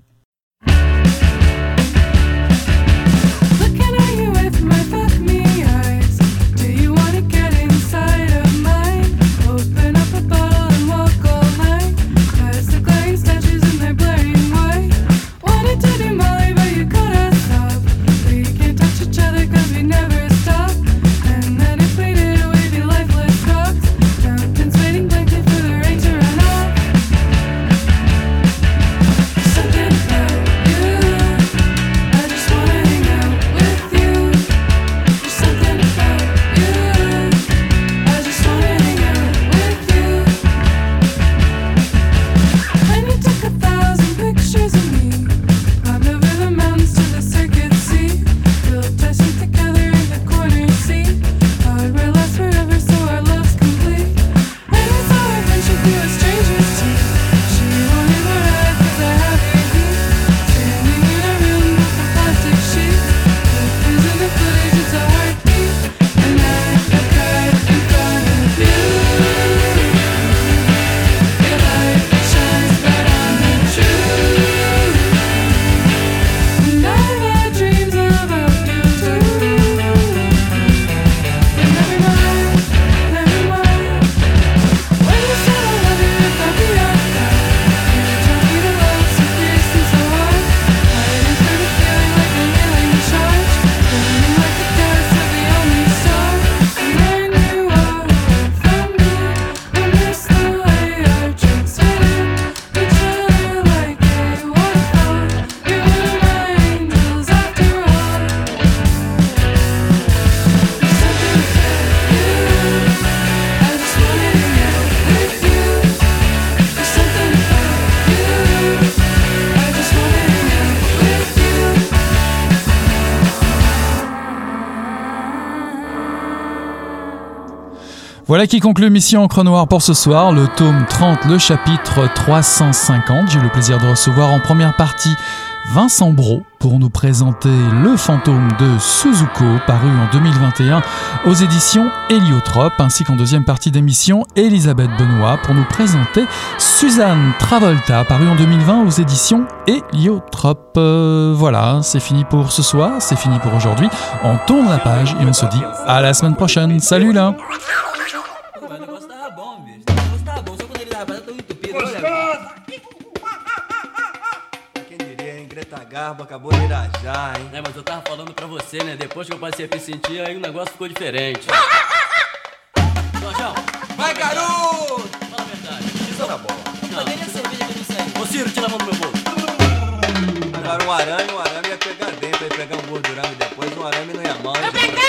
Voilà qui conclut Mission Encre Noire pour ce soir, le tome 30, le chapitre 350. J'ai eu le plaisir de recevoir en première partie Vincent Bro pour nous présenter Le fantôme de Suzuko, paru en 2021 aux éditions Héliotrope, ainsi qu'en deuxième partie d'émission, Elisabeth Benoît pour nous présenter Suzanne Travolta, paru en 2020 aux éditions Héliotrope. Euh, voilà, c'est fini pour ce soir, c'est fini pour aujourd'hui. On tourne la page et on se dit à la semaine prochaine. Salut là Garbo acabou de irajar, hein? É, mas eu tava falando pra você, né? Depois que eu passei a me sentir, aí o negócio ficou diferente. Garoto! Fala a verdade. Isso era bom. Não. Cadê a cerveja que eu não sei? Ô Ciro, tira a mão do meu bolso. Agora um arame, um arame ia pegar dentro, ia pegar um gordurame depois, um arame não ia mal. Doutor